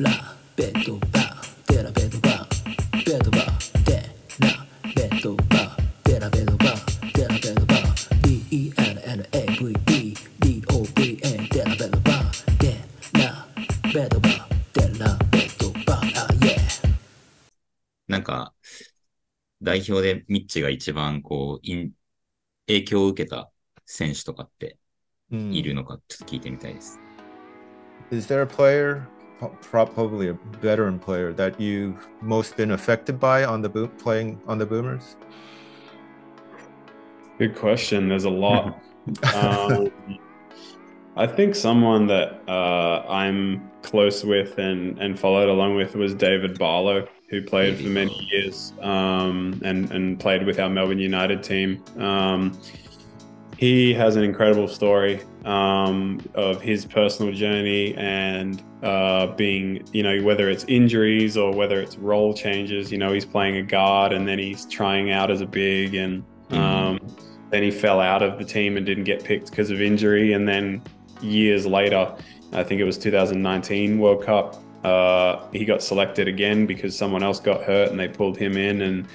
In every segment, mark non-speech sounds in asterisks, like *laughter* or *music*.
ラベッドバーデラベッドバーベッドバーデラベッドバーデラベッドバーデラベッドバー DENNAVE DOVA デラベッドバーデラベッドバーデラベッドバーあ yeah なんか、代表でミッチが一番こう、イン影響を受けた選手とかっているのかちょっと聞いてみたいです。Is there a player, probably a veteran player, that you've most been affected by on the boom, playing on the Boomers? Good question. There's a lot. *laughs* um, I think someone that uh, I'm close with and, and followed along with was David Barlow, who played for many years um, and, and played with our Melbourne United team. Um, he has an incredible story um, of his personal journey and uh, being, you know, whether it's injuries or whether it's role changes. You know, he's playing a guard and then he's trying out as a big, and um, then he fell out of the team and didn't get picked because of injury. And then years later, I think it was 2019 World Cup, uh, he got selected again because someone else got hurt and they pulled him in. And,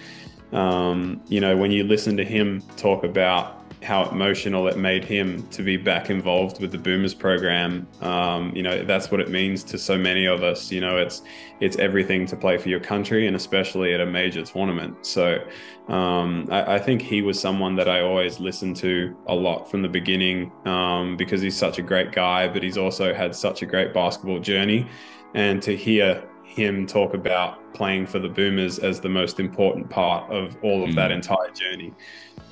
um, you know, when you listen to him talk about how emotional it made him to be back involved with the Boomers program. Um, you know, that's what it means to so many of us. You know, it's it's everything to play for your country, and especially at a major tournament. So, um, I, I think he was someone that I always listened to a lot from the beginning um, because he's such a great guy, but he's also had such a great basketball journey, and to hear him talk about playing for the Boomers as the most important part of all of that entire journey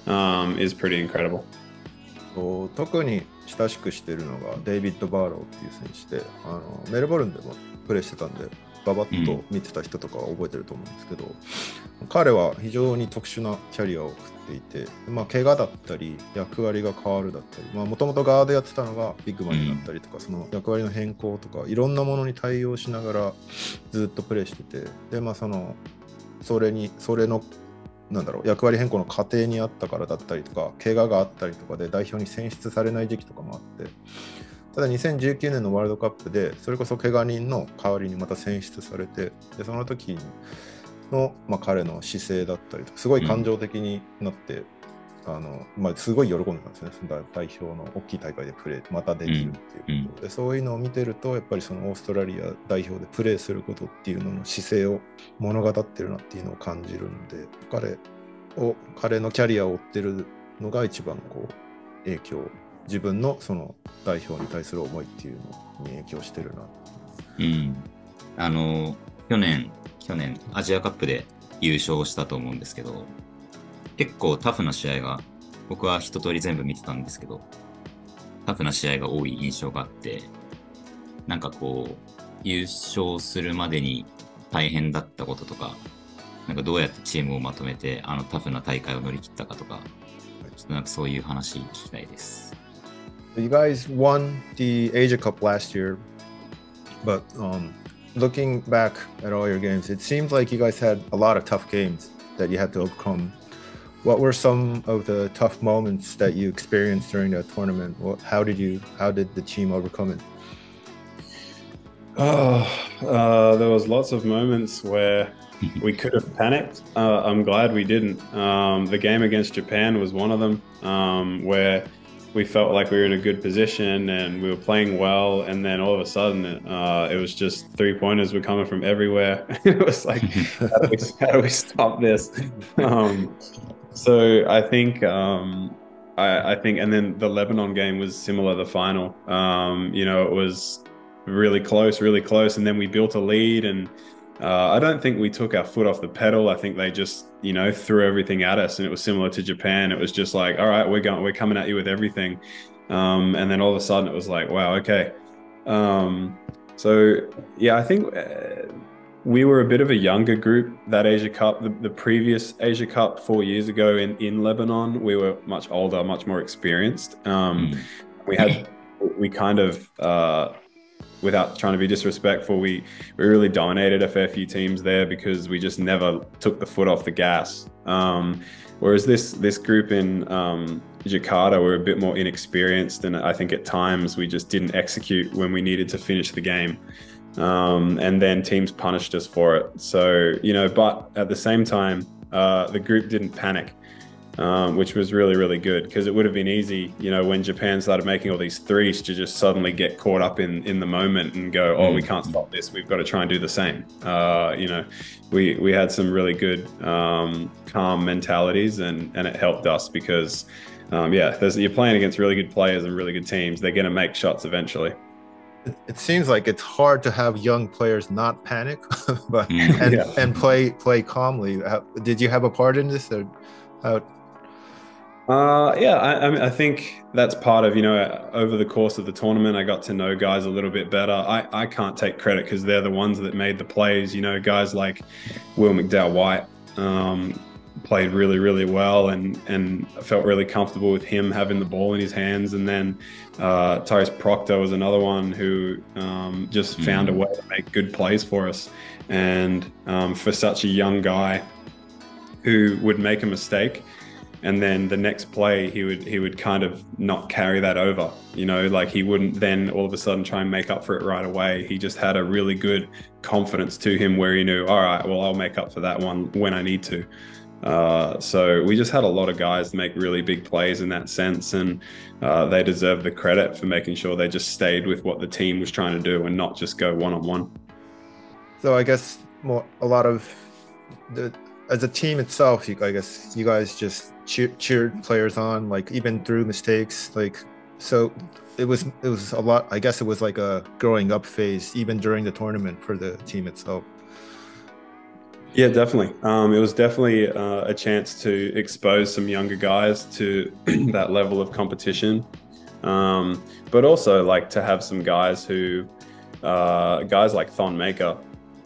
um, is pretty incredible. こう特に親しくしてるのがデイビッド・バーローっていう選手であのメルボルンでもプレーしてたんで ババッと見てた人とかは覚えてると思うんですけど、彼は非常に特殊なキャリアを送っていて、まあ、怪我だったり役割が変わるだったりもともとガードやってたのがビッグマンになったりとか、その役割の変更とかいろんなものに対応しながらずっとプレーしててでまあそのそれにそれのなんだろう役割変更の過程にあったからだったりとか怪我があったりとかで代表に選出されない時期とかもあってただ2019年のワールドカップでそれこそ怪我人の代わりにまた選出されてでその時の、まあ、彼の姿勢だったりとかすごい感情的になって、あのまあ、すごい喜んでたんですね。その代表の大きい大会でプレーまたできるっていうこと。で、そういうのを見てるとやっぱりそのオーストラリア代表でプレーすることっていうのの姿勢を物語ってるなっていうのを感じるんで彼を彼のキャリアを追ってるのが一番こう影響自分のその代表に対する思いっていうのに影響してるなうん。あの、去年、去年、アジアカップで優勝したと思うんですけど、結構タフな試合が、僕は一通り全部見てたんですけど、タフな試合が多い印象があって、なんかこう、優勝するまでに大変だったこととか、なんかどうやってチームをまとめて、あのタフな大会を乗り切ったかとか、ちょっとなんかそういう話聞きたいです。You guys won the Asia Cup last year, but um, looking back at all your games, it seems like you guys had a lot of tough games that you had to overcome. What were some of the tough moments that you experienced during the tournament? What, how did you? How did the team overcome it? Oh, uh, there was lots of moments where *laughs* we could have panicked. Uh, I'm glad we didn't. Um, the game against Japan was one of them, um, where we felt like we were in a good position and we were playing well, and then all of a sudden, uh, it was just three pointers were coming from everywhere. *laughs* it was like, how do we, how do we stop this? *laughs* Um, so I think. Um, I, I think, and then the Lebanon game was similar. The final, um, you know, it was really close, really close, and then we built a lead. And uh, I don't think we took our foot off the pedal. I think they just, you know, threw everything at us, and it was similar to Japan. It was just like, all right, we're going, we're coming at you with everything. Um, and then all of a sudden, it was like, wow, okay. Um, so yeah, I think. Uh, we were a bit of a younger group that Asia Cup. The, the, previous Asia Cup four years ago in, in Lebanon, we were much older, much more experienced. Um, Mm. We had, *laughs* we kind of, uh, without trying to be disrespectful, we, we really dominated a fair few teams there because we just never took the foot off the gas. Um, whereas this this group in um, Jakarta were a bit more inexperienced, and I think at times we just didn't execute when we needed to finish the game. Um, and then teams punished us for it. So, you know, but at the same time, uh, the group didn't panic um, which was really, really good because it would have been easy, you know, when Japan started making all these threes to just suddenly get caught up in, in the moment and go, oh, we mm. can't stop this. We've got to try and do the same. Uh, you know, we, we had some really good, um, calm mentalities and, and it helped us because, um, yeah, you're playing against really good players and really good teams. They're going to make shots eventually. It, it seems like it's hard to have young players not panic, *laughs* but mm. and, yeah. and play play calmly. Did you have a part in this, or how uh, yeah, I, I, mean, I think that's part of, you know, over the course of the tournament, I got to know guys a little bit better. I, I can't take credit because they're the ones that made the plays. You know, guys like Will McDowell White um, played really, really well and, and I felt really comfortable with him having the ball in his hands. And then uh, Tyrese Proctor was another one who um, just mm-hmm. found a way to make good plays for us. And um, for such a young guy who would make a mistake, and then the next play he would he would kind of not carry that over you know like he wouldn't then all of a sudden try and make up for it right away. He just had a really good confidence to him where he knew all right well i'll make up for that one when i need to. Uh, so we just had a lot of guys make really big plays in that sense and uh, they deserve the credit for making sure they just stayed with what the team was trying to do and not just go one-on-one. So i guess more a lot of the as a team itself, you, I guess you guys just cheer, cheered players on, like even through mistakes. Like so, it was it was a lot. I guess it was like a growing up phase, even during the tournament for the team itself. Yeah, definitely. Um, it was definitely uh, a chance to expose some younger guys to *clears throat* that level of competition, um, but also like to have some guys who, uh, guys like Thon Maker,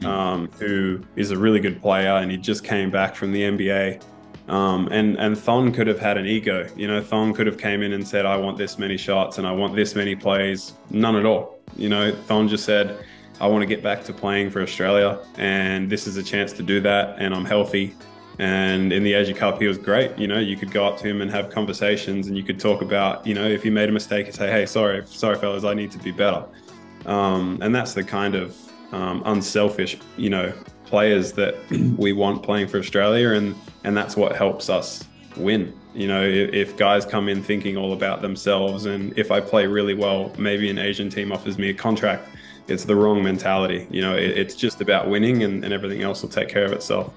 um, who is a really good player, and he just came back from the NBA. Um, and and Thon could have had an ego, you know. Thon could have came in and said, "I want this many shots and I want this many plays." None at all, you know. Thon just said, "I want to get back to playing for Australia, and this is a chance to do that, and I'm healthy." And in the Asia Cup, he was great. You know, you could go up to him and have conversations, and you could talk about, you know, if he made a mistake, and say, "Hey, sorry, sorry, fellas, I need to be better." Um, and that's the kind of um, unselfish, you know, players that *clears throat* we want playing for Australia, and and that's what helps us win. You know, if, if, guys come in thinking all about themselves, and if I play really well, maybe an Asian team offers me a contract. It's the wrong mentality. You know, it, it's just about winning, and, and everything else will take care of itself.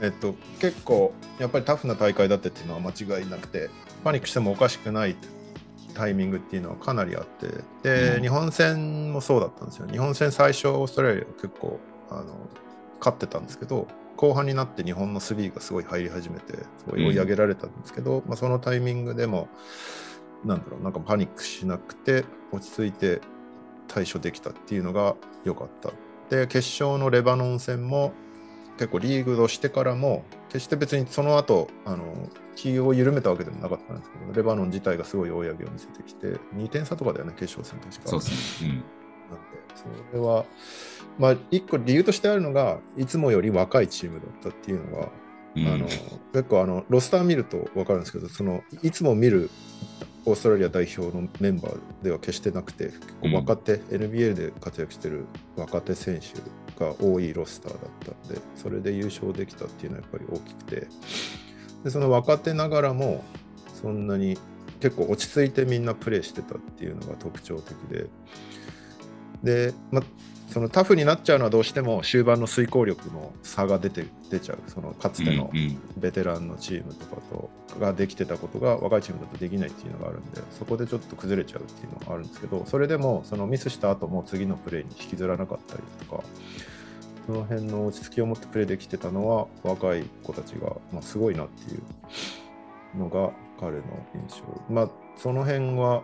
えっと、結構やっぱりタフな大会だってっていうのは間違いなくてパニックしてもおかしくない タイミングっていうのはかなりあってで、うん、日本戦もそうだったんですよ。日本戦最初オーストラリア結構あの勝ってたんですけど後半になって日本の3がすごい入り始めてすごい追い上げられたんですけど、うん、まあ、そのタイミングでもなんだろうなんかパニックしなくて落ち着いて対処できたっていうのが良かった。で決勝のレバノン戦も結構リーグをしてからも決して別にその後あの気を緩めたわけでもなかったんですけどレバノン自体がすごい追い上げを見せてきて2点差とかだよね決勝戦確か。そうですね、うん、なんでそれはまあ一個理由としてあるのがいつもより若いチームだったっていうのが、うん、あの結構あのロスター見ると分かるんですけどそのいつも見るオーストラリア代表のメンバーでは決してなくて結構若手、うん、NBA で活躍してる若手選手が多いロスターだったんでそれで優勝できたっていうのはやっぱり大きくて。でその若手ながらもそんなに結構落ち着いてみんなプレーしてたっていうのが特徴的で。で、ま、そのタフになっちゃうのはどうしても終盤の遂行力の差が出て出ちゃうそのかつてのベテランのチームとかとができてたことが若いチームだとできないっていうのがあるんでそこでちょっと崩れちゃうっていうのがあるんですけどそれでもそのミスした後も次のプレーに引きずらなかったりとかその辺の落ち着きを持ってプレーできてたのは若い子たちが、まあ、すごいなっていうのが彼の印象。まあその辺は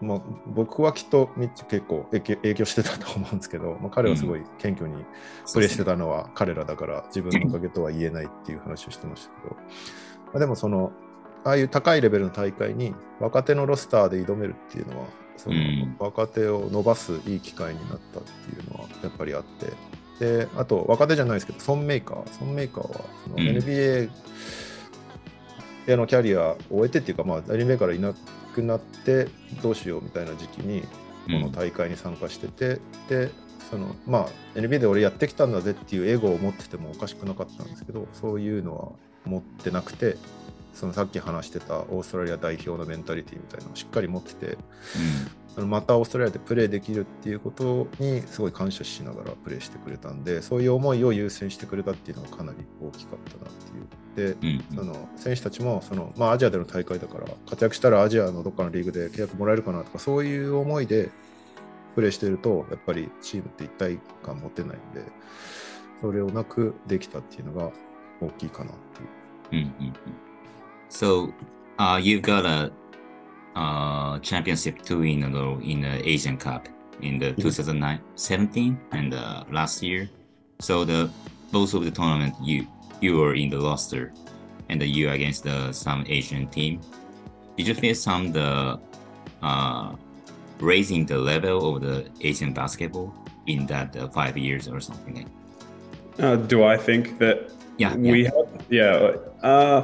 まあ、僕はきっとミッチ結構 *laughs* 影響してたと思うんですけど、まあ、彼はすごい謙虚にプレーしてたのは彼らだから自分のおかげとは言えないっていう話をしてましたけど、まあ、でもそのああいう高いレベルの大会に若手のロスターで挑めるっていうのはその若手を伸ばすいい機会になったっていうのはやっぱりあって。であと若手じゃないですけどソンメーカー。ソンメーカーはその NBA へのキャリアを終えてっていうか、まあ、メーカーいなくなってどうしようみたいな時期にこの大会に参加してて、うん、でそのまあ NBA で俺やってきたんだぜっていうエゴを持っててもおかしくなかったんですけどそういうのは持ってなくてそのさっき話してたオーストラリア代表のメンタリティみたいなのをしっかり持っててそのまたオーストラリアでプレーできるっていうことにすごい感謝しながらプレーしてくれたんでそういう思いを優先してくれたっていうのがかなり大きかったなっていう。でうんその選手たちもその、まあ、アジアでの大会だから活躍したらアジアのどっかのリーグで契約もらえるかなとかそういう思いでプレーしてるとやっぱりチームって一体感持てないんでそれをなくできたっていうのが大きいかなっていう。Mm-hmm. So, uh, you got a uh, championship two in a row in the Asian Cup in the 2009, 17 and uh, last year. So the both of the tournament you you were in the roster, and you against the some Asian team. Did you feel some the uh, raising the level of the Asian basketball in that uh, five years or something? Like? Uh, do I think that Yeah, we yeah. have, yeah uh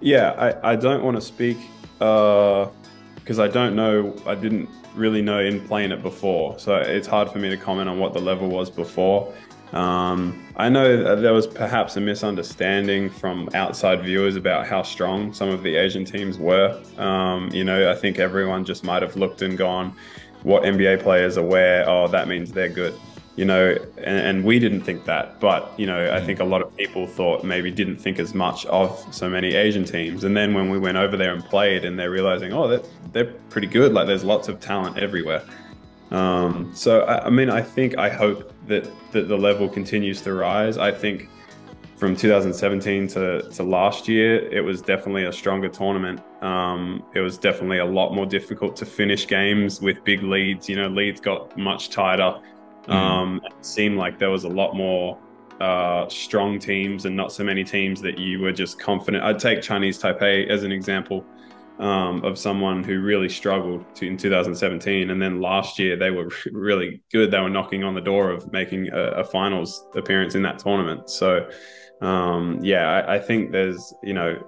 yeah i i don't want to speak uh because i don't know i didn't really know in playing it before. So it's hard for me to comment on what the level was before. Um i know there was perhaps a misunderstanding from outside viewers about how strong some of the asian teams were. Um you know i think everyone just might have looked and gone what nba players are where oh that means they're good you know, and, and we didn't think that, but you know, I think a lot of people thought maybe didn't think as much of so many Asian teams. And then when we went over there and played, and they're realizing, oh, they're, they're pretty good. Like there's lots of talent everywhere. Um, so I, I mean, I think I hope that that the level continues to rise. I think from 2017 to, to last year, it was definitely a stronger tournament. Um, it was definitely a lot more difficult to finish games with big leads. You know, leads got much tighter. Um, it seemed like there was a lot more uh, strong teams and not so many teams that you were just confident. I'd take Chinese Taipei as an example um, of someone who really struggled to, in 2017, and then last year they were *laughs* really good. They were knocking on the door of making a, a finals appearance in that tournament. So, um, yeah, I, I think there's you know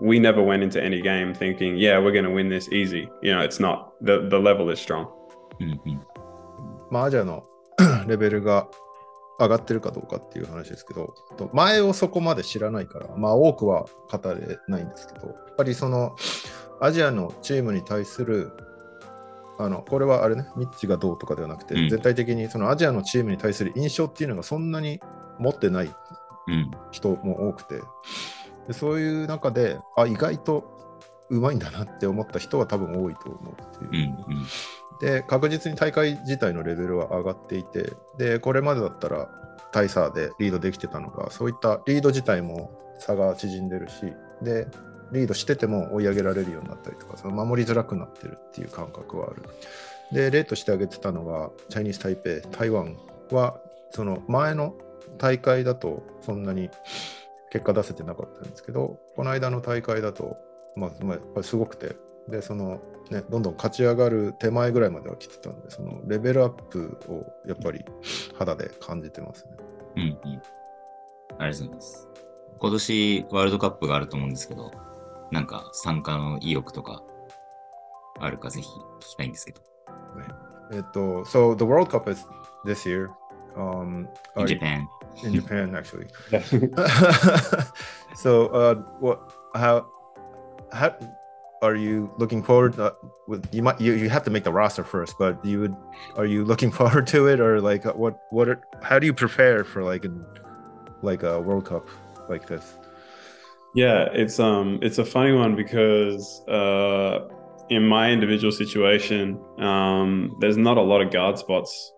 we never went into any game thinking, yeah, we're going to win this easy. You know, it's not. the The level is strong. Mhm. まあ、アジアの *clears throat* レベルが上がってるかどうかっていう話ですけど、と前をそこまで知らないから、まあ多くは語れないんですけど、やっぱりそのアジアのチームに対する、あのこれはあれね、ミッチがどうとかではなくて、うん。全体的にそのアジアのチームに対する印象っていうのがそんなに持ってないうん。人も多くてでそういう中であ意外とうまいんだなって思った人は多分多いと思うっていう。う、んうんで確実に大会自体のレベルは上がっていてでこれまでだったら大差でリードできてたのがそういったリード自体も差が縮んでるしでリードしてても追い上げられるようになったりとかその守りづらくなってるっていう感覚はある。で例として挙げてたのがチャイニーズ・タイペイ台湾はその前の大会だとそんなに結果出せてなかったんですけどこの間の大会だと、まあ、まあすごくてでその、ね、どんどん勝ち上がる手前ぐらいまでは来てたんでそのレベルアップをやっぱり肌で感じてますね。うんうん。ありがとうございます。今年ワールドカップがあると思うんですけど、なんか参加の意欲とかあるかぜひ聞きたいんですけど。えっと、so the World Cup is this year. Um, In Japan. in Japan actually. *laughs* *laughs* so uh, what how how are you looking forward uh, with you might you, you have to make the roster first but you would are you looking *laughs* forward to it? Or like uh, what what are, how do you prepare for like an like a world cup like this? Yeah, it's um it's a funny one because uh in my individual situation, um there's not a lot of guard spots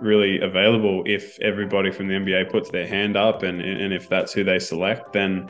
really available if everybody from the NBA puts their hand up and and if that's who they select, then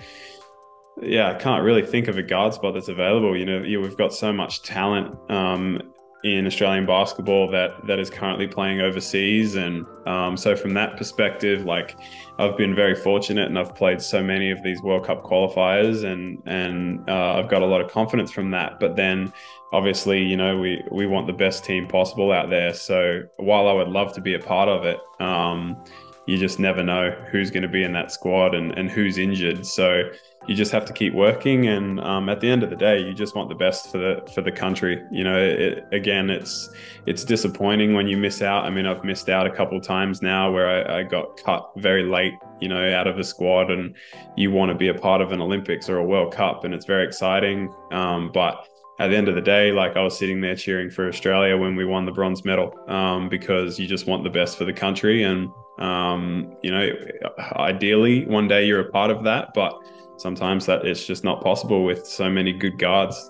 yeah, I can't really think of a guard spot that's available. You know, we've got so much talent um, in Australian basketball that that is currently playing overseas, and um, so from that perspective, like I've been very fortunate, and I've played so many of these World Cup qualifiers, and and uh, I've got a lot of confidence from that. But then, obviously, you know, we we want the best team possible out there. So while I would love to be a part of it. Um, you just never know who's going to be in that squad and, and who's injured. So you just have to keep working. And um, at the end of the day, you just want the best for the for the country. You know, it, again, it's it's disappointing when you miss out. I mean, I've missed out a couple times now where I, I got cut very late. You know, out of a squad, and you want to be a part of an Olympics or a World Cup, and it's very exciting. Um, but at the end of the day, like I was sitting there cheering for Australia when we won the bronze medal um, because you just want the best for the country. And, um, you know, ideally, one day you're a part of that, but sometimes that it's just not possible with so many good guards.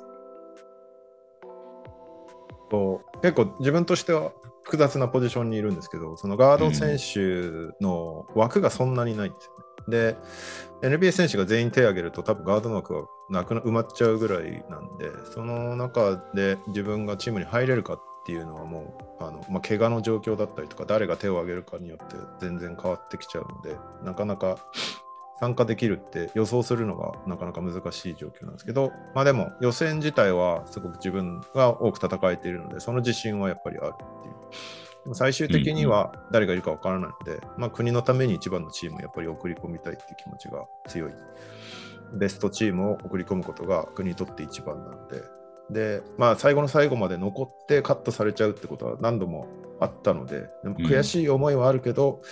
と結構自分としては複雑なポジションにいるんですけど、そのガード選手の枠がそんなにないんですよね。で、NBA 選手が全員手を挙げると多分ガードの枠が なくな埋まっちゃうぐらいなんで、その中で自分がチームに入れるかっていうのはもう、あのまあ、怪我の状況だったりとか、誰が手を挙げるかによって全然変わってきちゃうので、なかなか参加できるって予想するのがなかなか難しい状況なんですけど、まあでも予選自体はすごく自分が多く戦えているので、その自信はやっぱりあるっていう。でも最終的には誰がいるかわからないので、まあ、国のために一番のチームをやっぱり送り込みたいっていう気持ちが強い。ベストチームを送り込むことが国にとって一番なので、で、まあ、最後の最後まで残ってカットされちゃうってことは何度もあったので、でも悔しい思いはあるけど、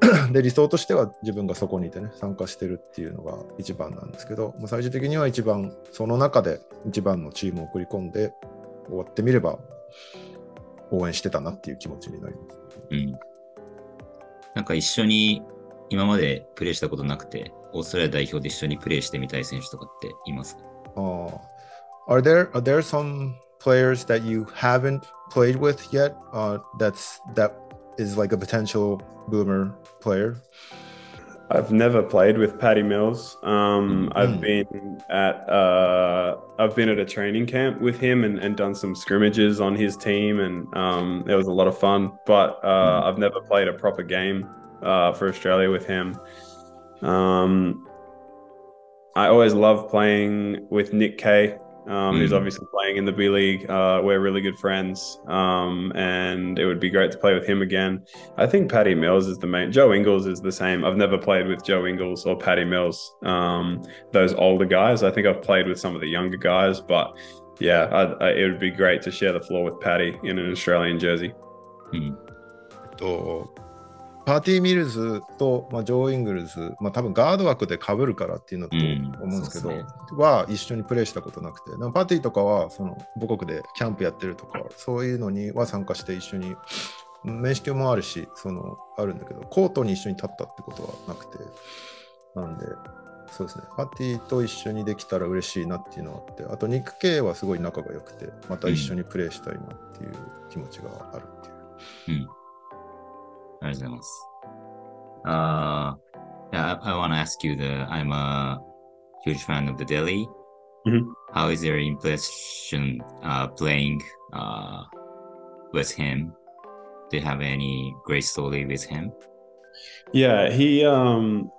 *clears throat* うん、で理想としては自分がそこにいてね参加してるっていうのが一番なんですけど、まあ、最終的には一番その中で一番のチームを送り込んで終わってみれば応援してたなっていう気持ちになります。うん。なんか一緒に今までプレーしたことなくて、オーストラリア代表で一緒にプレーしてみたい選手とかっていますかああ。Are there, are there some players that you haven't played with yet uh, that's, that is like a potential boomer player? I've never played with Patty Mills. Um, mm. I've been at uh, I've been at a training camp with him and, and done some scrimmages on his team, and um, it was a lot of fun. But uh, mm. I've never played a proper game uh, for Australia with him. Um, I always love playing with Nick Kay um, mm. who's obviously playing in the B League. Uh, we're really good friends, um, and it would be great to play with him again. I think Paddy Mills is the main. Joe Ingles is the same. I've never played with Joe Ingles or Paddy Mills. Um, those older guys. I think I've played with some of the younger guys, but yeah, I, I, it would be great to share the floor with Paddy in an Australian jersey. Mm. パーティー・ミルズと、まあ、ジョー・イングルズ、まあ、多分ガード枠でかぶるからっていうのと思うんですけど、うんね、は一緒にプレーしたことなくて、パーティーとかはその母国でキャンプやってるとか、そういうのには参加して一緒に、面識もあるし、そのあるんだけど、コートに一緒に立ったってことはなくて、なんで、そうですね、パーティーと一緒にできたら嬉しいなっていうのがあって、あと、ニック・ケイはすごい仲が良くて、また一緒にプレーしたいなっていう気持ちがあるっていう。うん Uh, yeah, I, I want to ask you the. I'm a huge fan of the Delly. Mm-hmm. How is your impression uh, playing uh, with him? Do you have any great story with him? Yeah, he um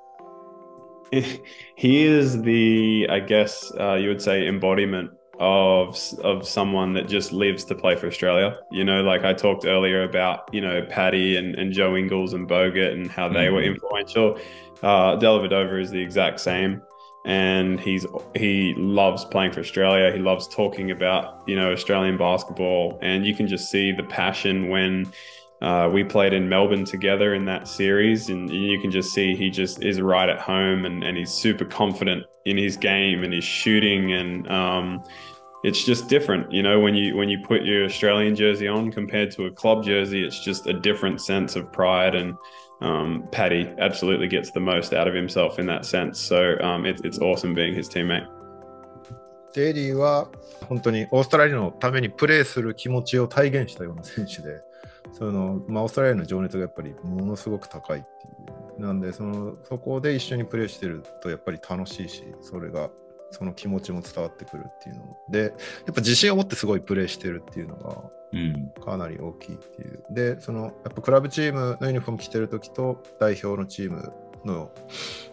*laughs* he is the I guess uh, you would say embodiment of of someone that just lives to play for Australia. You know, like I talked earlier about, you know, Paddy and, and Joe Ingles and Bogut and how they mm-hmm. were influential. Uh, Dellavedova is the exact same. And he's he loves playing for Australia. He loves talking about you know Australian basketball, and you can just see the passion when uh, we played in Melbourne together in that series, and you can just see he just is right at home, and, and he's super confident in his game and his shooting, and um, it's just different, you know. When you when you put your Australian jersey on compared to a club jersey, it's just a different sense of pride, and um, Paddy absolutely gets the most out of himself in that sense. So um, it, it's awesome being his teammate. デイリーは本当にオーストラリアのためにプレーする気持ちを体現したような選手で、 そのまあ、オーストラリアの情熱がやっぱりものすごく高いっていう。なんでその、そこで一緒にプレーしてるとやっぱり楽しいし、それが、その気持ちも伝わってくるっていうので、やっぱ自信を持ってすごいプレーしてるっていうのが、かなり大きいっていう。うん、で、その、やっぱクラブチームのユニフォーム着てるときと、代表のチームの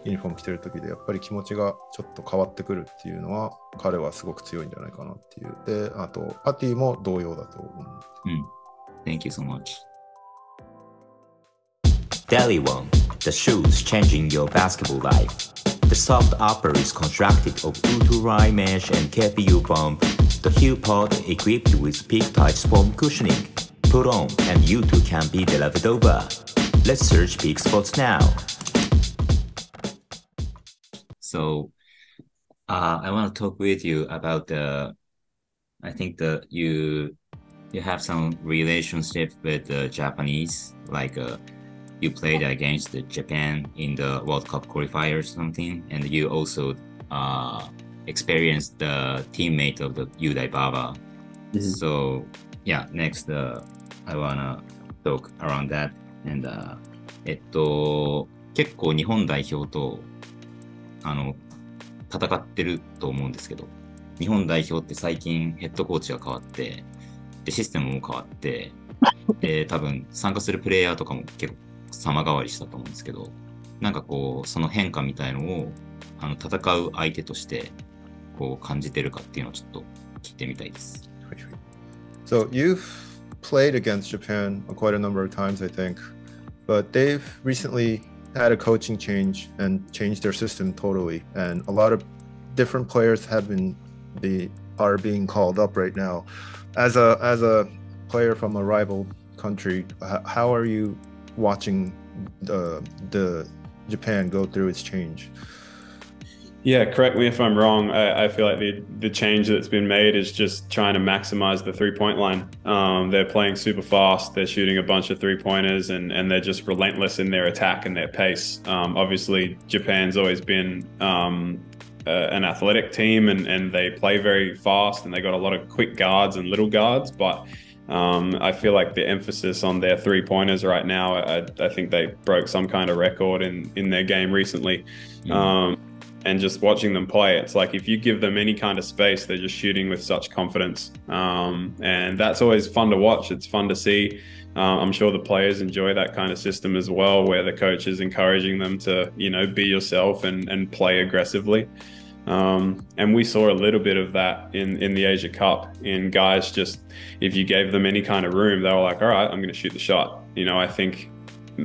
ユニフォーム着てるときで、やっぱり気持ちがちょっと変わってくるっていうのは、彼はすごく強いんじゃないかなっていう。で、あと、パティも同様だと思う。うん Thank you so much. Delly One the shoes changing your basketball life. The soft upper is constructed of Uturai mesh and KPU foam. The heel pod equipped with peak touch foam cushioning. Put on and you too can be the Lavadova. Let's search peak spots now. So uh, I want to talk with you about the. I think that you you have some relationship with the Japanese, like uh, you played against Japan in the World Cup qualifier or something, and you also uh, experienced the teammate of the Yudai Baba. Mm -hmm. So yeah, next uh, I wanna talk around that. And uh, えっと結構日本代表とあの戦ってると思うんですけど、日本代表って最近ヘッドコーチが変わって。でシステムも変わって、で多分参加するプレイヤーとかも結構様変わりしたと思うんですけど、なんかこうその変化みたいのをあの戦う相手としてこう感じてるかっていうのをちょっと聞いてみたいです。So you've played against Japan quite a number of times, I think, but they've recently had a coaching change and changed their system totally, and a lot of different players have been be are being called up right now. As a as a player from a rival country, how are you watching the the Japan go through its change? Yeah, correct me if I'm wrong. I, I feel like the the change that's been made is just trying to maximize the three point line. Um, they're playing super fast. They're shooting a bunch of three pointers, and and they're just relentless in their attack and their pace. Um, obviously, Japan's always been um, uh, an athletic team, and and they play very fast, and they got a lot of quick guards and little guards, but. Um, I feel like the emphasis on their three pointers right now. I, I think they broke some kind of record in, in their game recently. Um, and just watching them play, it's like if you give them any kind of space, they're just shooting with such confidence. Um, and that's always fun to watch. It's fun to see. Uh, I'm sure the players enjoy that kind of system as well, where the coach is encouraging them to, you know, be yourself and, and play aggressively. Um, and we saw a little bit of that in, in the Asia Cup. In guys, just if you gave them any kind of room, they were like, all right, I'm going to shoot the shot. You know, I think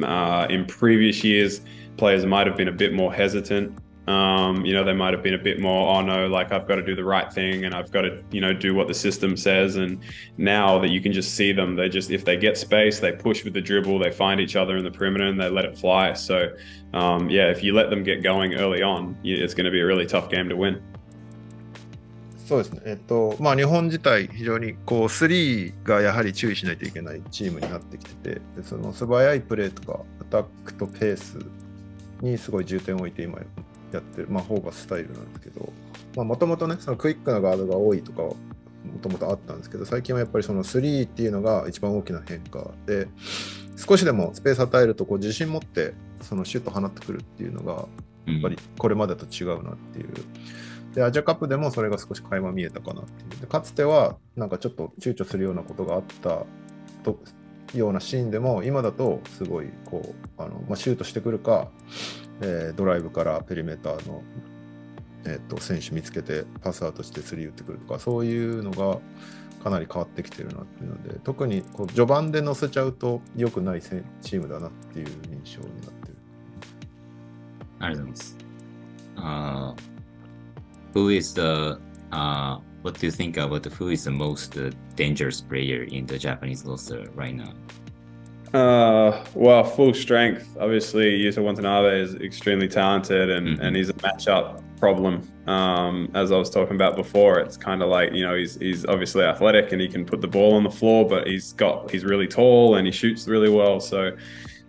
uh, in previous years, players might have been a bit more hesitant. Um, you know, they might have been a bit more, oh no, like I've got to do the right thing and I've got to, you know, do what the system says. And now that you can just see them, they just, if they get space, they push with the dribble, they find each other in the perimeter and they let it fly. So, um, yeah, if you let them get going early on, you- it's going to be a really tough game to win. そうですね、えっとまあ、日本自体、非常にこうスリーがやはり注意しないといけないチームになってきてて、でその素早いプレーとか、アタックとペースにすごい重点を置いて今 やってる、まあ、ホーバススタイルなんですけど、もともとね、そのクイックなガードが多いとかはもともとあったんですけど、最近はやっぱりそのスリーっていうのが一番大きな変化で、少しでもスペース与えるとこう自信持ってそのシュート放ってくるっていうのが、うんやっぱりこれまでと違うなっていう。で、アジアカップでもそれが少し垣間見えたかなっていう。でかつては、なんかちょっと躊躇するようなことがあったとようなシーンでも、今だとすごいこう、あのまあ、シュートしてくるか、えードライブからペリメーターの、えー、と選手見つけてパスアウトしてスリー打ってくるとか、そういうのがかなり変わってきてるなっていうので、特にこう序盤で乗せちゃうと良くないせチームだなっていう印象になってる。ありがとうございます。Uh, who is the, uh, what do you think about who is the most dangerous player in the Japanese roster right now? Uh, well, full strength. Obviously, Yuta Watanabe is extremely talented, and, Mhm. and he's a matchup problem. Um, as I was talking about before, it's kind of like you know he's he's obviously athletic and he can put the ball on the floor, but he's got he's really tall and he shoots really well. So,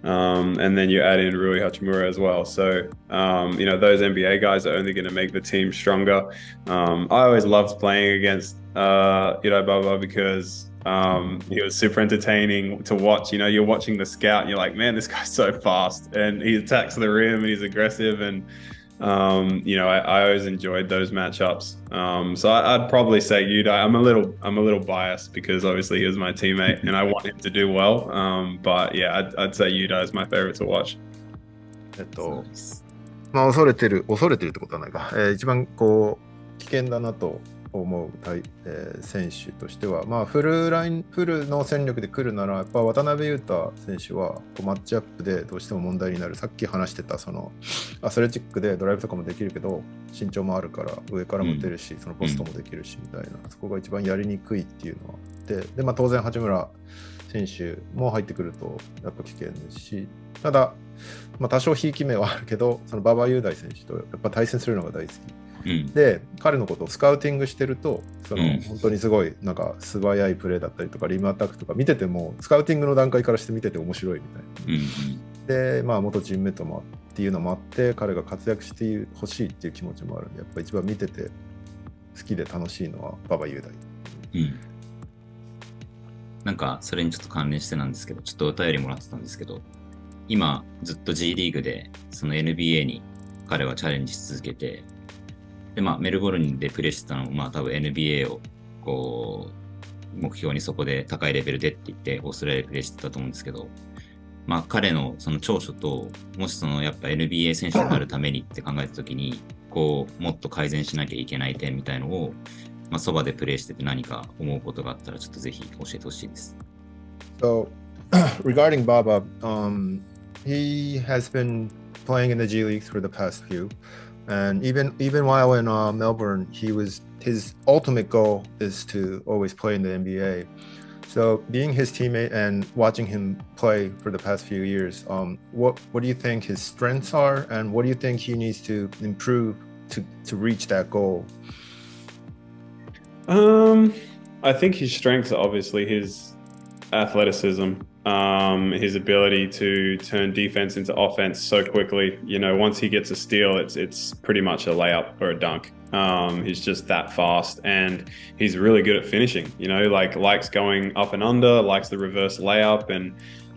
um, and then you add in Rui Hachimura as well. So, um, you know those NBA guys are only going to make the team stronger. Um, I always loved playing against uh, Baba because um, it was super entertaining to watch. You know, you're watching the scout and you're like, man, this guy's so fast and he attacks the rim and he's aggressive. And, um, you know, I, I, always enjoyed those matchups. Um, so I, would probably say Yudai. I'm a little, I'm a little biased because obviously he was my teammate and I want him to do well. Um, but yeah, I'd, I'd say Yudai is my favorite to watch. Eh, えっと、まあ、恐れてる、恐れてるってことはないか、えー、一番こう危険だなと思う対、えー選手としては、まあ、フルラインフルの戦力で来るなら、やっぱ渡辺裕太選手はこうマッチアップでどうしても問題になる、さっき話してたそのアスレチックでドライブとかもできるけど、身長もあるから、上からも出るし、そのポストもできるしみたいな、そこが一番やりにくいっていうのはあって、でまあ、当然、八村選手も入ってくると、やっぱ危険ですし、ただ、まあ、多少ひいき目はあるけど、その馬場雄大選手とやっぱ対戦するのが大好き。うん。で彼のことをスカウティングしてるとその、うん本当にすごいなんか素早いプレーだったりとかリムアタックとか見ててもスカウティングの段階からして見てて面白いみたいな。うん。でまあ元チームメートもっていうのもあって彼が活躍してほしいっていう気持ちもあるんでやっぱ一番見てて好きで楽しいのは馬場雄大。うん。なんか、それにちょっと関連してなんですけど、ちょっとお便りもらってたんですけど、今、ずっと G リーグで、その NBA に彼はチャレンジし続けて、で、まあ、メルボルンでプレーしてたのも、まあ、多分 NBA を、こう、目標にそこで高いレベルでって言って、オーストラリアでプレーしてたと思うんですけど、まあ、彼のその長所と、もしそのやっぱ NBA 選手になるためにって考えたときに、こう、もっと改善しなきゃいけない点みたいのを、まあ、そばでプレイしてて何か思うことがあったら、ちょっとぜひ教えてほしいです。So, *clears throat* regarding Baba, um, he has been playing in the G League for the past few, and even even while in uh, Melbourne, he was his ultimate goal is to always play in the NBA. So, being his teammate and watching him play for the past few years, um, what what do you think his strengths are, and what do you think he needs to improve to to reach that goal? Um, I think his strengths are obviously his athleticism, um, his ability to turn defense into offense so quickly. You know, once he gets a steal, it's it's pretty much a layup or a dunk. Um, he's just that fast, and he's really good at finishing. You know, like likes going up and under, likes the reverse layup, and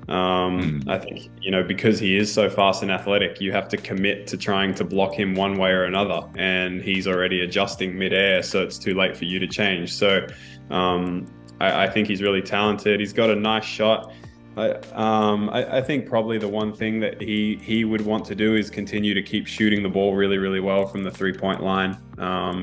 um, Mm. I think you know because he is so fast and athletic, you have to commit to trying to block him one way or another, and he's already adjusting midair, so it's too late for you to change. So um, I, I think he's really talented. He's got a nice shot. I, um, I, I think probably the one thing that he he would want to do is continue to keep shooting the ball really really well from the three point line.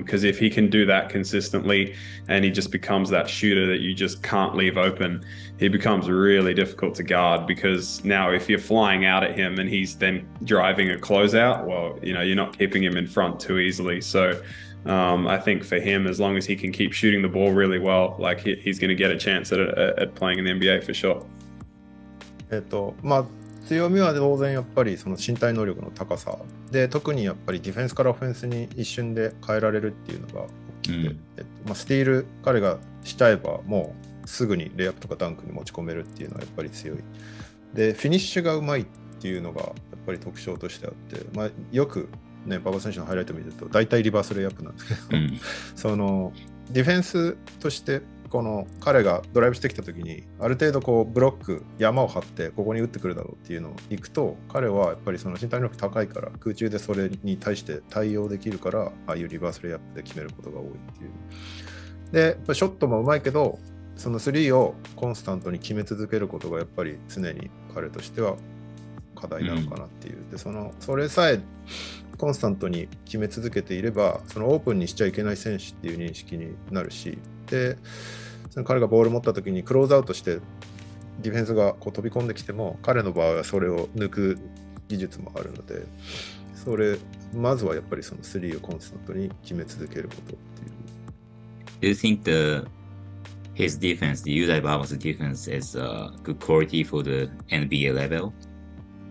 Because if he can do that consistently, and he just becomes that shooter that you just can't leave open, he becomes really difficult to guard. Because now if you're flying out at him and he's then driving a closeout, well, you know you're not keeping him in front too easily. So. Um, I think for him, as long as he can keep shooting the ball really well, like he, he's going to get a chance at, at, at playing in the NBA for sure. えっとまあ、強みは当然やっぱりその身体能力の高さ。で特にやっぱりディフェンスからオフェンスに一瞬で変えられるっていうのが大きくて、うん。えっとまあ、スティール彼がしちゃえばもうすぐにレイアップとかダンクに持ち込めるっていうのはやっぱり強い。でフィニッシュがうまいっていうのがやっぱり特徴としてあって、まあ、よくね馬場選手のハイライト見ると大体リバースレイアップなんですけど、うん。*laughs* そのディフェンスとしてこの彼がドライブしてきた時にある程度こうブロック山を張ってここに打ってくるだろうっていうのをいくと彼はやっぱりその身体能力高いから空中でそれに対して対応できるからああいうリバースレイアップで決めることが多いっていう。でショットもうまいけどその3をコンスタントに決め続けることがやっぱり常に彼としては課題なのかなっていう、でそのそれさえコンスタントに決め続けていればそのオープンにしちゃいけない選手っていう認識になるしでその彼がボール持った時にクローズアウトしてディフェンスがこう飛び込んできても彼の場合はそれを抜く技術もあるのでそれまずはやっぱりその3をコンスタントに決め続けることっていう Do you think the his defense, the Udai Baba's defense, is uh, good quality for the NBA level?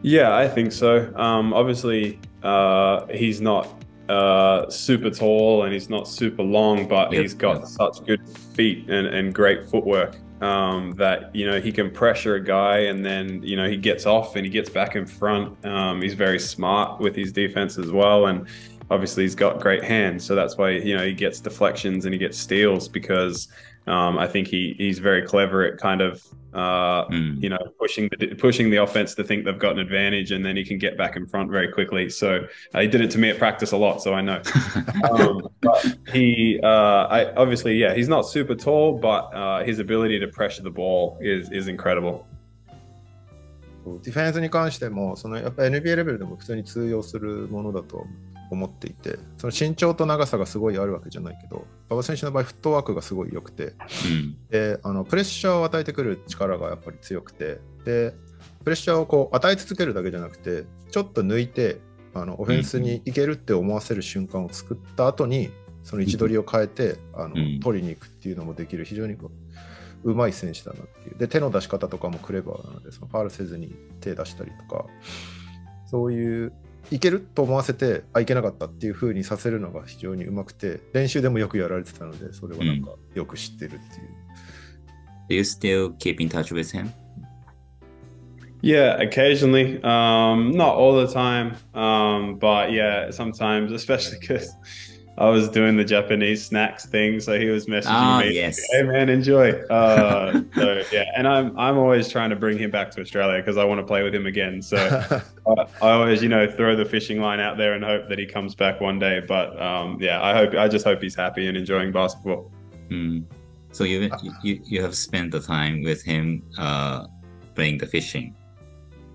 Yeah, I think so. Um, obviously, uh, he's not uh, super tall and he's not super long, but Yep, he's got yep. such good feet and, and great footwork um, that you know he can pressure a guy and then you know he gets off and he gets back in front. Um, he's very smart with his defense as well, and obviously he's got great hands, so that's why you know he gets deflections and he gets steals because um, I think he he's very clever at kind of uh, Mm. you know pushing the pushing the offense to think they've got an advantage and then he can get back in front very quickly so uh, he did it to me at practice a lot so i know *laughs* um, but he uh, I, obviously yeah he's not super tall but uh, his ability to pressure the ball is is incredible ディフェンスに関してもそのやっぱ NBA レベルでも普通に通用するものだと 思っていて、その身長と長さがすごいあるわけじゃないけど、馬場選手の場合、フットワークがすごい良くて、うん。であのプレッシャーを与えてくる力がやっぱり強くて、でプレッシャーをこう与え続けるだけじゃなくて、ちょっと抜いて、あのオフェンスに行けるって思わせる瞬間を作った後に、その位置取りを変えて、あのうん取りに行くっていうのもできる、非常にこううまい選手だなっていう。で、手の出し方とかもクレバーなので、そのファールせずに手出したりとか、そういう、いけると思わせて、あ、いけなかったっていう風にさせるのが非常にうまくて、練習でもよくやられてたので、それはなんかよく知ってるっていう。Do you still keep in touch with him? Yeah, occasionally. Um, not all the time. Um, but yeah, sometimes, especially because I was doing the Japanese snacks thing, so he was messaging Ah, me. yes. Hey man, enjoy. Uh, *laughs* so yeah, and I'm I'm always trying to bring him back to Australia because I want to play with him again. So *laughs* I, I always, you know, throw the fishing line out there and hope that he comes back one day. But um, yeah, I hope I just hope he's happy and enjoying basketball. Mm. So you, you you have spent the time with him uh, playing the fishing.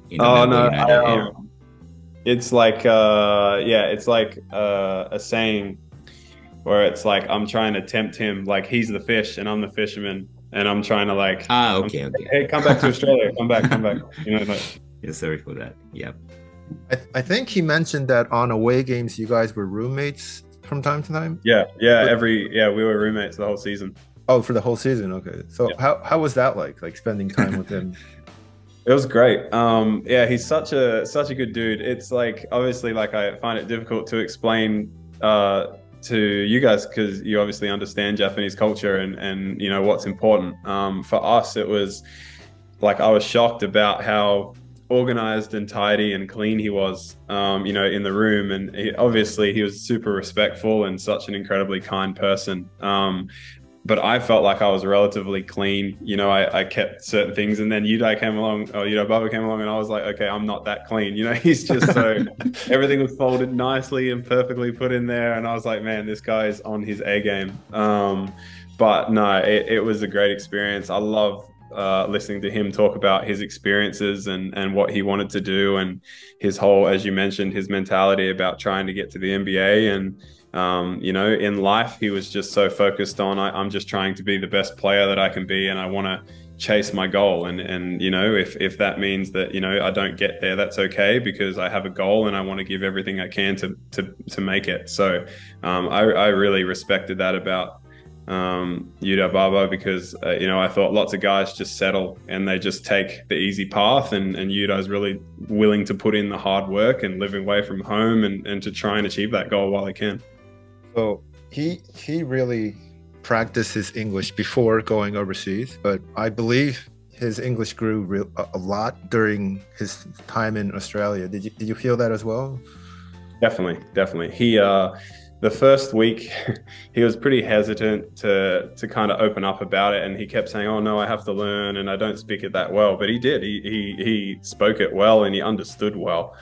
The Oh no, I, um, it's like uh, yeah, it's like uh, a saying where it's like I'm trying to tempt him, like he's the fish and I'm the fisherman, and I'm trying to like, Ah, okay, okay. hey, come back to Australia, come back, come back, *laughs* you know, like, Yeah, sorry for that. Yeah. I, I think he mentioned that on away games, you guys were roommates from time to time. yeah, yeah, every yeah, we were roommates the whole season. Oh, for the whole season. Okay. So Yeah. how, how was that like? Like spending time with him? *laughs* It was great. Um, yeah, he's such a such a good dude. It's like obviously like I find it difficult to explain uh, to you guys because you obviously understand Japanese culture and and you know what's important. Um, for us, it was like I was shocked about how organized and tidy and clean he was. Um, you know, in the room, and he, obviously he was super respectful and such an incredibly kind person. Um, but I felt like I was relatively clean. You know, I, I kept certain things, and then Yudai came along, or you know, Baba came along, and I was like, okay, I'm not that clean. You know, *laughs* he's just so *laughs* everything was folded nicely and perfectly put in there, and I was like, man, this guy is on his A game. Um, but no, it, it was a great experience. I love uh, listening to him talk about his experiences and and what he wanted to do, and his whole, as you mentioned, his mentality about trying to get to the NBA and um, you know, in life, he was just so focused on I, I'm just trying to be the best player that I can be, and I want to chase my goal. And and you know, if if that means that you know I don't get there, that's okay because I have a goal and I want to give everything I can to to to make it. So um, I I really respected that about um, Yudai Baba because uh, you know I thought lots of guys just settle and they just take the easy path, and and Yudai's really willing to put in the hard work and living away from home and and to try and achieve that goal while he can. So he he really practiced his English before going overseas, but I believe his English grew a lot during his time in Australia. Did you did you feel that as well? Definitely, definitely. He uh the first week *laughs* he was pretty hesitant to to kind of open up about it and he kept saying, "Oh no, I have to learn and I don't speak it that well." But he did. He he he spoke it well and he understood well.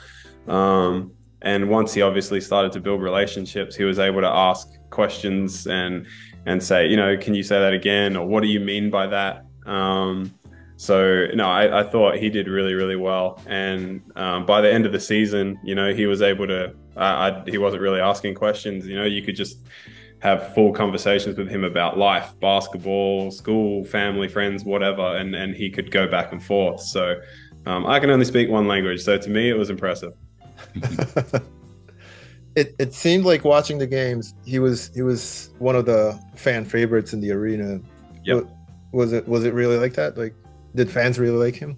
Um and once he obviously started to build relationships, he was able to ask questions and and say, you know, can you say that again or what do you mean by that? Um so no, I, I thought he did really, really well. And um, by the end of the season, you know, he was able to. I, I, he wasn't really asking questions. You know, you could just have full conversations with him about life, basketball, school, family, friends, whatever, and and he could go back and forth. So um, I can only speak one language, so to me, it was impressive. *laughs* it it seemed like watching the games, he was he was one of the fan favorites in the arena. Yep. Wa- Was it was it really like that? Like, did fans really like him?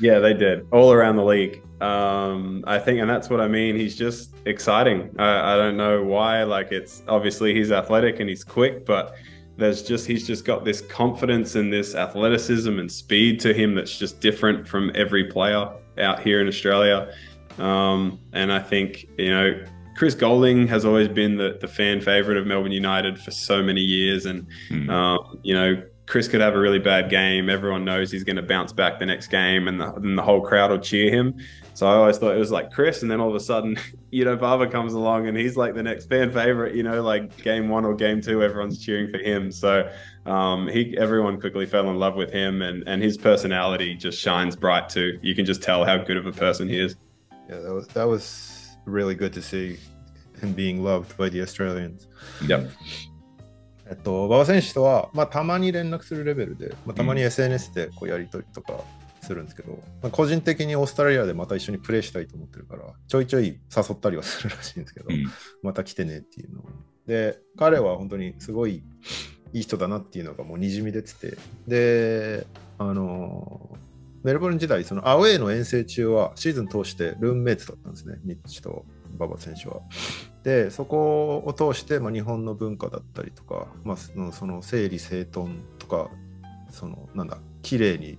Yeah, they did all around the league. Um, I think, and that's what I mean. He's just exciting. I, I don't know why. Like, it's obviously he's athletic and he's quick, but there's just he's just got this confidence and this athleticism and speed to him that's just different from every player out here in Australia. Um, and I think you know Chris Goulding has always been the, the fan favorite of Melbourne United for so many years, and um, you know, Chris could have a really bad game. Everyone knows he's going to bounce back the next game, and the, and the whole crowd will cheer him. So I always thought it was like Chris, and then all of a sudden, *laughs* you know, Baba comes along, and he's like the next fan favorite. You know, like game one or game two, everyone's cheering for him. So um, he, everyone quickly fell in love with him, and and his personality just shines bright too. You can just tell how good of a person he is. Yeah, that was that was really good to see. and being loved by the Australians. Yep. えっと、馬場選手とは、まあ、たまに連絡するレベルで、まあ、たまに SNS でこうやり取りとかするんですけど、まあ、個人的にオーストラリアでまた一緒にプレーしたいと思ってるから、ちょいちょい誘ったりはするらしいんですけど、うんまた来てねっていうのを。で、彼は本当にすごいいい人だなっていうのがもうにじみ出てて、で、あのメルボルン時代、そのアウェーの遠征中はシーズン通してルームメイツだったんですね、ミッチと馬場選手は。で、そこを通して、まあ、日本の文化だったりとか、まあ、そのその整理整頓とか、そのなんだ、綺麗に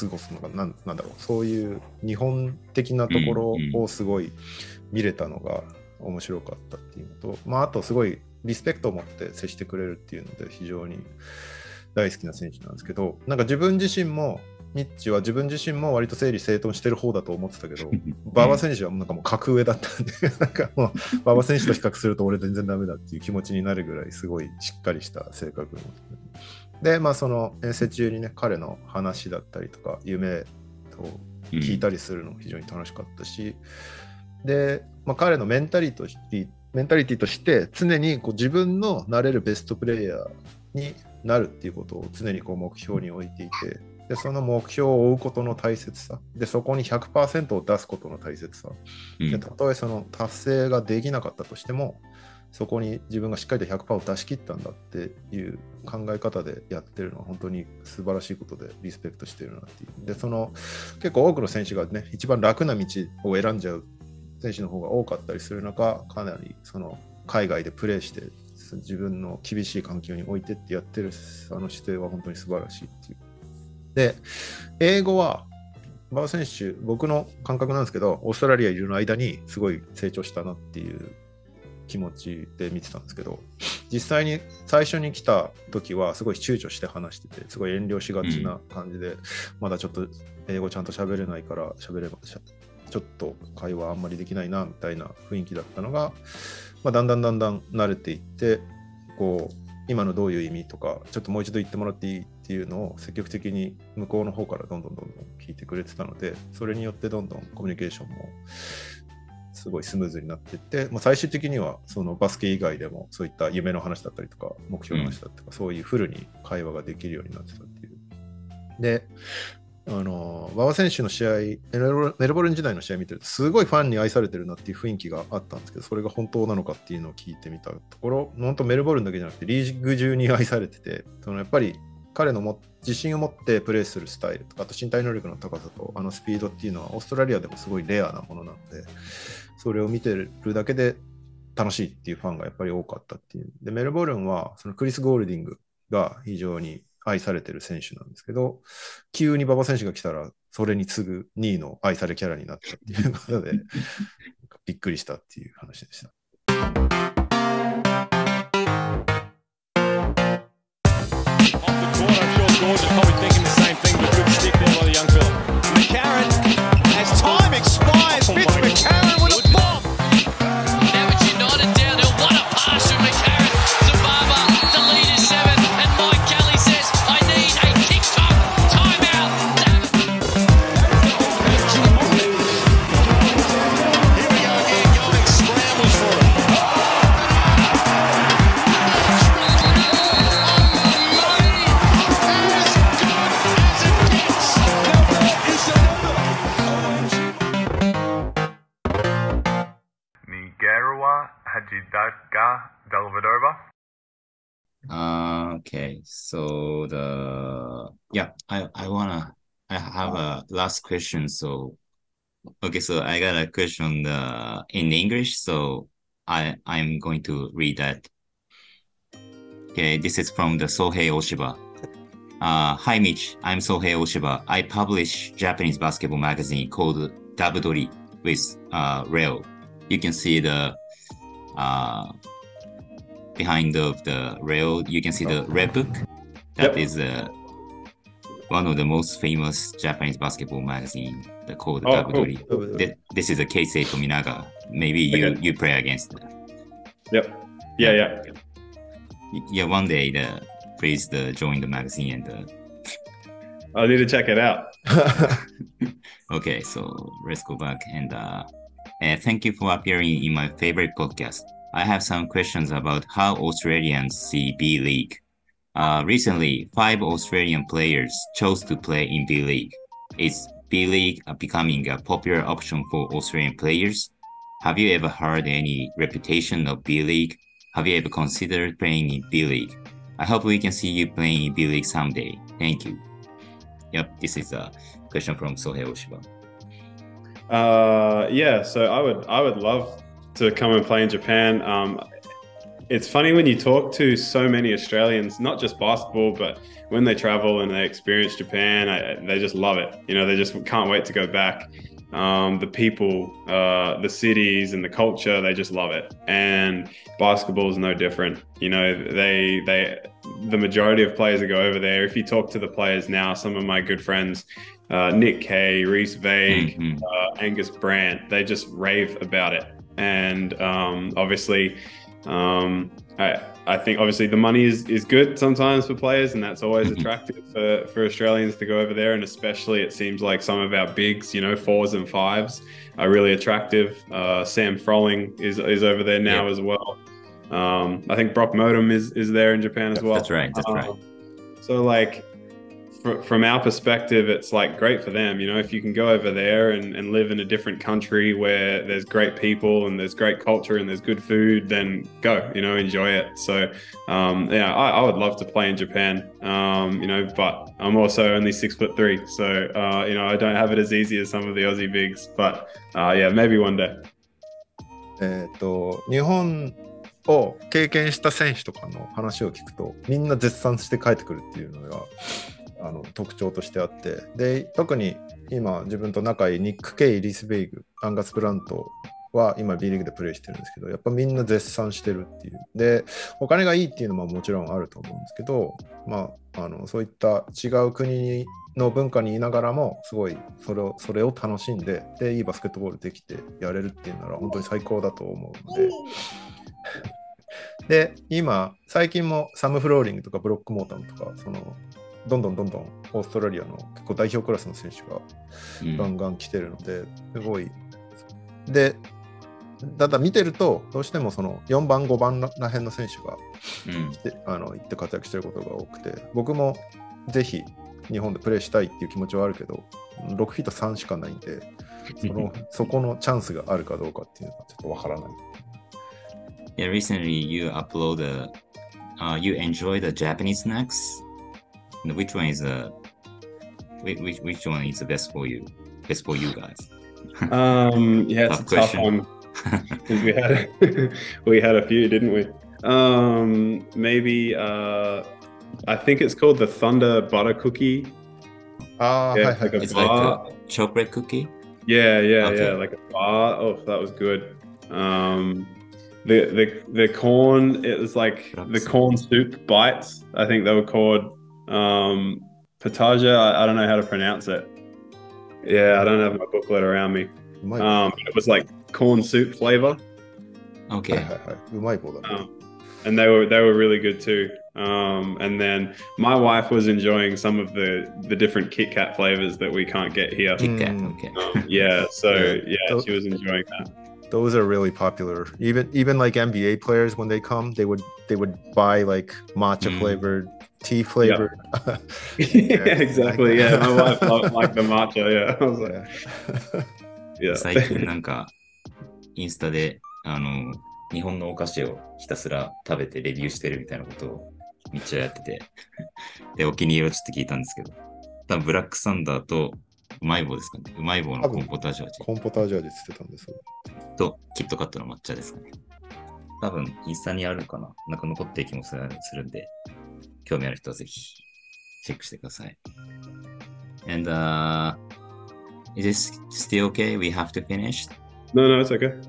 過ごすのがなんなんだろう、そういう日本的なところをすごい見れたのが面白かったっていうのと、まあ、あとすごいリスペクトを持って接してくれるっていうので、非常に大好きな選手なんですけど、なんか自分自身も、ミッチは自分自身も割と整理整頓してる方だと思ってたけど、馬場選手はなんかもう格上だったんで、*laughs* なんかもう馬場選手と比較すると俺全然ダメだっていう気持ちになるぐらいすごいしっかりした性格で、まあその遠征中にね、彼の話だったりとか、夢を聞いたりするのも非常に楽しかったし、で、まあ、彼のメンタリティメンタリティとして常にこう自分のなれるベストプレイヤーになるっていうことを常にこう目標に置いていて、でその目標を追うことの大切さ。でそこに100%を出すことの大切さ、たとえその達成ができなかったとしてもそこに自分がしっかりと100%を出し切ったんだっていう考え方でやってるのは本当に素晴らしいことでリスペクトしてるなっていう。でその結構多くの選手がね一番楽な道を選んじゃう選手の方が多かったりする中かなりその海外でプレーして自分の厳しい環境に置いてってやってるあの姿勢は本当に素晴らしいっていうで、英語は、馬場選手、僕の感覚なんですけど、オーストラリアいるの間にすごい成長したなっていう気持ちで見てたんですけど、実際に最初に来た時はすごい躊躇して話してて、すごい遠慮しがちな感じで、まだちょっと英語ちゃんと喋れないから喋ればちょっと会話あんまりできないなみたいな雰囲気だったのが、まあ、だんだんだんだん慣れていって、こう、今のどういう意味とか、ちょっともう一度言ってもらっていい？っていうのを積極的に向こうの方からどんどんどんどん聞いてくれてたので、それによってどんどんコミュニケーションもすごいスムーズになっていって、まあ、最終的にはそのバスケ以外でもそういった夢の話だったりとか、目標の話だったりとか、そういうフルに会話ができるようになってたっていう。で、あの馬場選手の試合メルボル、メルボルン時代の試合見てると、すごいファンに愛されてるなっていう雰囲気があったんですけど、それが本当なのかっていうのを聞いてみたところ、本当メルボルンだけじゃなくて、リーグ中に愛されてて、そのやっぱり彼のも自信を持ってプレーするスタイルとか、あと身体能力の高さとあのスピードっていうのは、オーストラリアでもすごいレアなものなので、それを見てるだけで楽しいっていうファンがやっぱり多かったっていう。で、メルボルンは、そのクリス・ゴールディングが非常に愛されてる選手なんですけど、急に馬場選手が来たら、それに次ぐ2位の愛されキャラになったっていうことで、びっくりしたっていう話でした。I I wanna I have a last question. So okay, so I got a question uh, in English, so I I'm going to read that. Okay, this is from the Sohei Oshiba. Uh, hi Mitch, I'm Sohei Oshiba. I publish Japanese basketball magazine called Dabdori with uh Rail. You can see the uh behind of the rail, you can see the red book. That Yep. is uh, one of the most famous Japanese basketball magazine, the called Oh, cool. Th- This is a Keisei Tominaga. Maybe you Okay. you play against. that. Yep. Yeah, yeah. Yeah, one day the please the join the magazine and uh, *laughs* I need to check it out. *laughs* okay, so let's go back and uh, Uh, thank you for appearing in my favorite podcast. I have some questions about how Australians see B League. Uh, recently, five Australian players chose to play in B League. Is B League uh, becoming a popular option for Australian players? Have you ever heard any reputation of B League? Have you ever considered playing in B League? I hope we can see you playing in B League someday. Thank you. Yep, this is a question from Sohei Oshiba. Uh, yeah, so I would I would love to come and play in Japan. Um, it's funny when you talk to so many Australians, not just basketball, but when they travel and they experience Japan, I, they just love it. You know, they just can't wait to go back. Um, the people, uh, the cities, and the culture, they just love it. And basketball is no different. You know, they they the majority of players that go over there. If you talk to the players now, some of my good friends, uh, Nick Kay, Rhys Vague, Mhm. uh, Angus Brandt, they just rave about it. And um, obviously, um, I, I think obviously the money is, is good sometimes for players, and that's always Mhm. attractive for, for Australians to go over there. And especially, it seems like some of our bigs, you know, fours and fives, are really attractive. Uh, Sam Froling is is over there now Yeah. as well. Um, I think Brock Motum is is there in Japan as well. That's right, that's right. Um, So like from our perspective, it's like great for them. You know, if you can go over there and, and live in a different country where there's great people and there's great culture and there's good food, then go. You know, enjoy it. So um, yeah, I, I would love to play in Japan. Um, you know, but I'm also only six foot three, so uh, you know I don't have it as easy as some of the Aussie bigs. But uh, yeah, maybe one day. えっと日本を経験した選手とかの話を聞くとみんな絶賛して帰ってくるっていうのが あの特徴としてあってで特に今自分と仲いいニック・ケイ、リス・ベイグ、アンガス・ブラントは今 B リーグでプレーしてるんですけどやっぱみんな絶賛してるっていうでお金がいいっていうのももちろんあると思うんですけど、まあ、あのそういった違う国の文化にいながらもすごいそれをそれを楽しんででいいバスケットボールできてやれるっていうなら本当に最高だと思うので。で、今、最近もサム・フローリングとかブロック・モータンとか、その、どんどんどんどんオーストラリアの結構代表クラスの選手がうんガンガン来てるので、すごい。で、ただ見てると、どうしてもその4番、5番ら辺の選手がうんであの行って活躍してることが多くて、僕もぜひ日本でプレーしたいっていう気持ちはあるけど、6フィート3しかないんで、その *laughs* そこのチャンスがあるかどうかっていうのはちょっとわからない。Yeah, recently you upload a, uh, you enjoy the Japanese snacks. which one is uh which which one is the best for you best for you guys? *laughs* Um yeah it's tough a question. tough one. *laughs* We had a, *laughs* we had a few didn't we? Um maybe uh i think it's called the thunder butter cookie. Ah uh, yeah, it's like a it's bar. Like a chocolate cookie? Yeah yeah okay. yeah like a bar. Oh that was good. Um the the the corn it was like the corn soup bites i think they were called. Um, Pataja, I, I, don't know how to pronounce it. Yeah, I don't have my booklet around me. Um, it was like corn soup flavor. Okay. *laughs* Um, and they were they were really good too. Um, and then my wife was enjoying some of the the different Kit Kat flavors that we can't get here. Kit Kat, mm. okay. Um, yeah, so yeah, yeah she was enjoying that those are really popular. Even even like NBA players when they come, they would they would buy like matcha mm. flavored. Tea flavored. *laughs* yeah, exactly. Yeah, my wife loved like the matcha. Yeah, *laughs* I was like, Yeah. yeah. 最近なんか、インスタで、あの、日本のお菓子をひたすら食べてレビューしてるみたいなことをめっちゃやってて、*laughs* で、お気に入りをちょっと聞いたんですけど、多分ブラックサンダーとうまい棒ですかね。うまい棒のコンポタージュ味コンポタージュ味って言ってたんですよ。とキットカットの抹茶ですかね。多分インスタにあるかななんか残ってる気もするんで、興味ある人はぜひチェックしてください。And, uh, is this still okay? We have to finish? No, no, it's okay.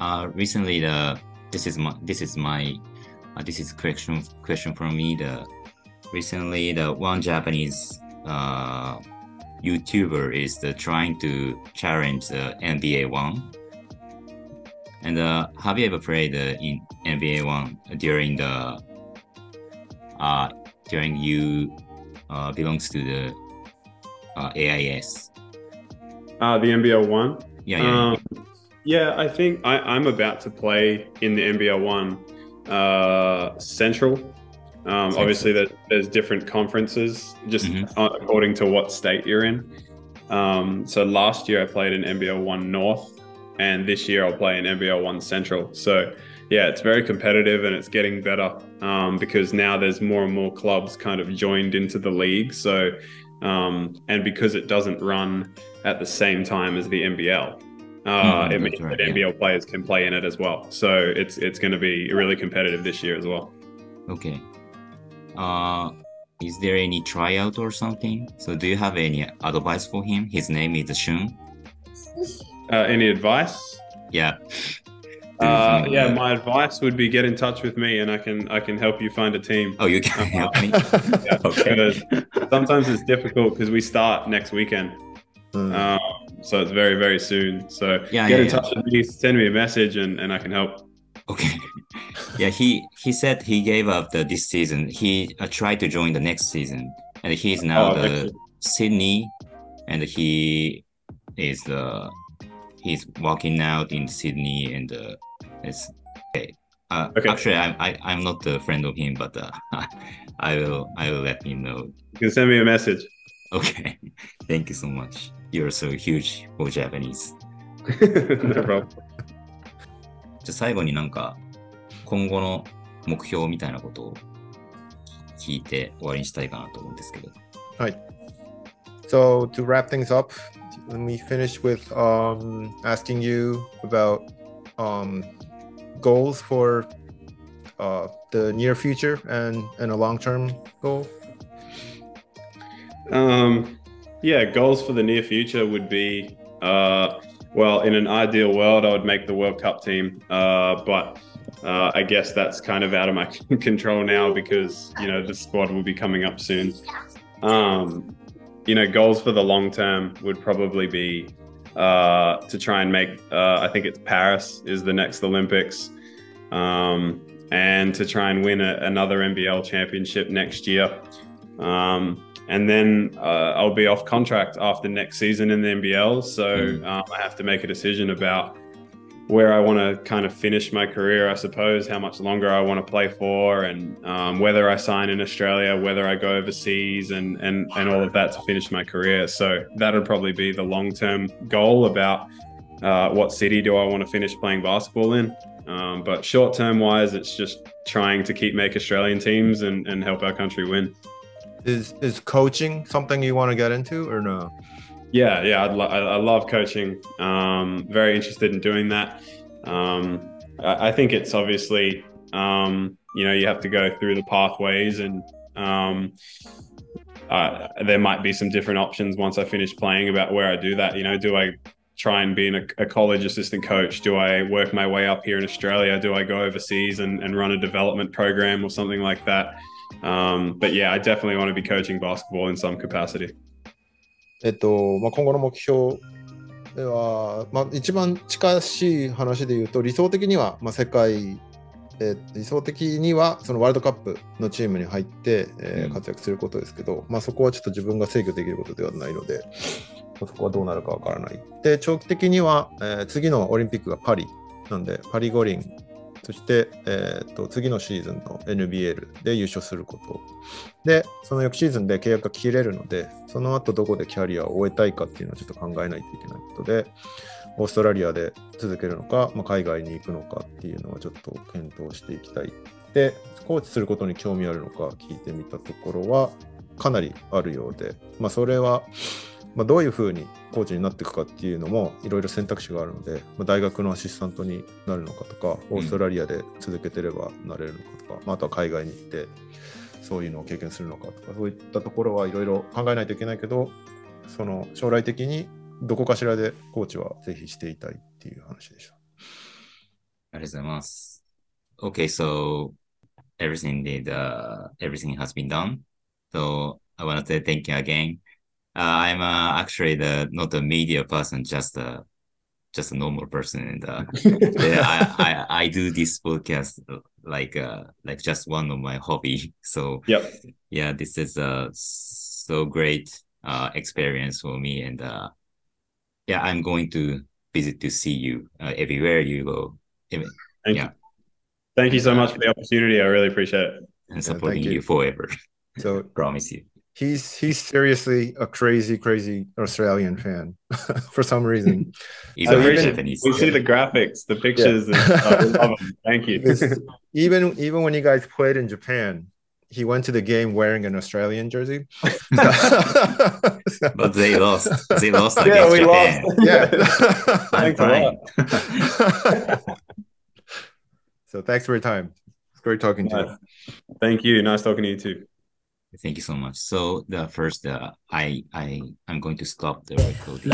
uh recently the this is my this is my uh, this is question question from me the recently the one japanese uh youtuber is the trying to challenge the nba one and uh have you ever played uh, in nba one during the uh during you uh belongs to the uh ais Uh, the NBL one. yeah yeah, Um, Yeah, I think I, I'm about to play in the NBL one uh, Central. Um, obviously, there, there's different conferences just Mhm. uh, according to what state you're in. Um, so last year I played in NBL one North, and this year I'll play in NBL one Central. So yeah, it's very competitive and it's getting better um, because now there's more and more clubs kind of joined into the league. So um, and because it doesn't run at the same time as the NBL, uh, Mhm, it means right, that yeah. NBL players can play in it as well. So it's it's going to be really competitive this year as well. Okay. Uh, is there any tryout or something? So do you have any advice for him? His name is Shun. Uh, any advice? Yeah. Uh, yeah, my advice would be get in touch with me, and I can I can help you find a team. Oh, you can help me. *laughs* Yeah, Okay. sometimes it's difficult because we start next weekend, うん um, so it's very very soon. So Yeah, get yeah, in yeah. touch with me, send me a message, and, and I can help. Okay. *laughs* Yeah, he he said he gave up the this season. He uh, tried to join the next season, and he's now Oh, the. Sydney, and he is the he's walking out in Sydney, and uh, it's okay. Uh, Okay. Actually, I'm I, I'm not a friend of him, but uh, *laughs* I will I will let him know. You can send me a message. Okay. *laughs* Thank you so much. You're so huge for Japanese. *laughs* no problem. じゃあ最後になんか今後の目標みたいなことを聞いて終わりにしたいかなと思うんですけど。 So to wrap things up, let me finish with um, asking you about um, goals for uh, the near future and, and a long-term goal. Um, yeah, goals for the near future would be, uh, well, in an ideal world, I would make the World Cup team, uh, but uh, I guess that's kind of out of my *laughs* control now because you know the squad will be coming up soon. Um, you know, goals for the long term would probably be uh, to try and make. Uh, I think it's Paris is the next Olympics, um, and to try and win a, another NBL championship next year. Um, and then uh, I'll be off contract after next season in the NBL. So Mm. um, I have to make a decision about where I want to kind of finish my career, I suppose, how much longer I want to play for, and um, whether I sign in Australia, whether I go overseas, and, and, and all of that to finish my career. So that would probably be the long term goal about uh, what city do I want to finish playing basketball in. Um, but short term wise, it's just trying to keep make Australian teams and, and help our country win. Is is coaching something you want to get into or no? Yeah, yeah, lo- I, love coaching. Um, very interested in doing that. Um, I, think it's obviously, um, you know, you have to go through the pathways, and um, uh, there might be some different options once I finish playing about where I do that. You know, do I try and be in a, a college assistant coach? Do I work my way up here in Australia? Do I go overseas and, and run a development program or something like that? Um, but yeah, I definitely want to be coaching basketball in some capacity. えっとまあ、今後の目標では、まあ、一番近しい話で言うと理想的には、まあ、世界、えー理想的にはそのワールドカップのチームに入って、えーうん活躍することですけど、まあ、そこはちょっと自分が制御できることではないので、まあそこはどうなるかわからない。で長期的には、えー次のオリンピックがパリなんでパリ五輪そして、えー、と次のシーズンの NBL で優勝することで、その翌シーズンで契約が切れるので、その後どこでキャリアを終えたいかっていうのをちょっと考えないといけないことで、オーストラリアで続けるのか、まあ、海外に行くのかっていうのはちょっと検討していきたい。で、コーチすることに興味あるのか聞いてみたところは、かなりあるようで、まあ、それは、まあ、どういうふうにコーチになっていくかっていうのもいろいろ選択肢があるので、まあ、大学のアシスタントになるのかとか、オーストラリアで続けてればなれるのかとか、まあ、あとは海外に行ってそういうのを経験するのかとか、そういったところはいろいろ考えないといけないけど、その将来的にどこかしらでコーチはぜひしていたいっていう話でした。ありがとうございます。Okay, so everything did, uh, everything has been done. So I want to say thank you again. Uh, I'm uh, actually the not a media person, just a just a normal person, and uh, *laughs* yeah, I, I I do this podcast like uh like just one of my hobby. *laughs* So Yep. yeah, this is a so great uh experience for me, and uh yeah, I'm going to visit to see you uh, everywhere you go. Thank Yeah. you. Thank you so much for the opportunity. I really appreciate it. and thank supporting you. you forever. So *laughs* Promise you. He's he's seriously a crazy, crazy Australian fan *laughs* for some reason. *laughs* Even I so appreciate- Japanese. We see the graphics, the pictures. And stuff. We love them. Thank you. Because even even when you guys played in Japan, he went to the game wearing an Australian jersey. *laughs* But they lost. They lost Yeah, we Japan. lost. yeah. I'm Thanks a lot. fine. so thanks for your time. It's great talking to you. Thank you. Nice talking to you too. Thank you so much. So the first, uh, I I I'm going to stop the recording.